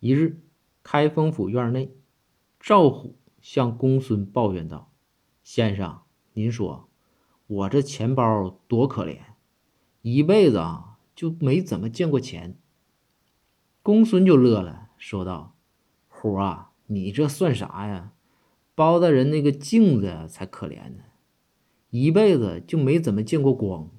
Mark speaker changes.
Speaker 1: 一日，开封府院内，赵虎向公孙抱怨道，先生，您说我这钱包多可怜，一辈子啊，就没怎么见过钱。公孙就乐了，说道，虎啊，你这算啥呀？包大人那个镜子才可怜呢，一辈子就没怎么见过光。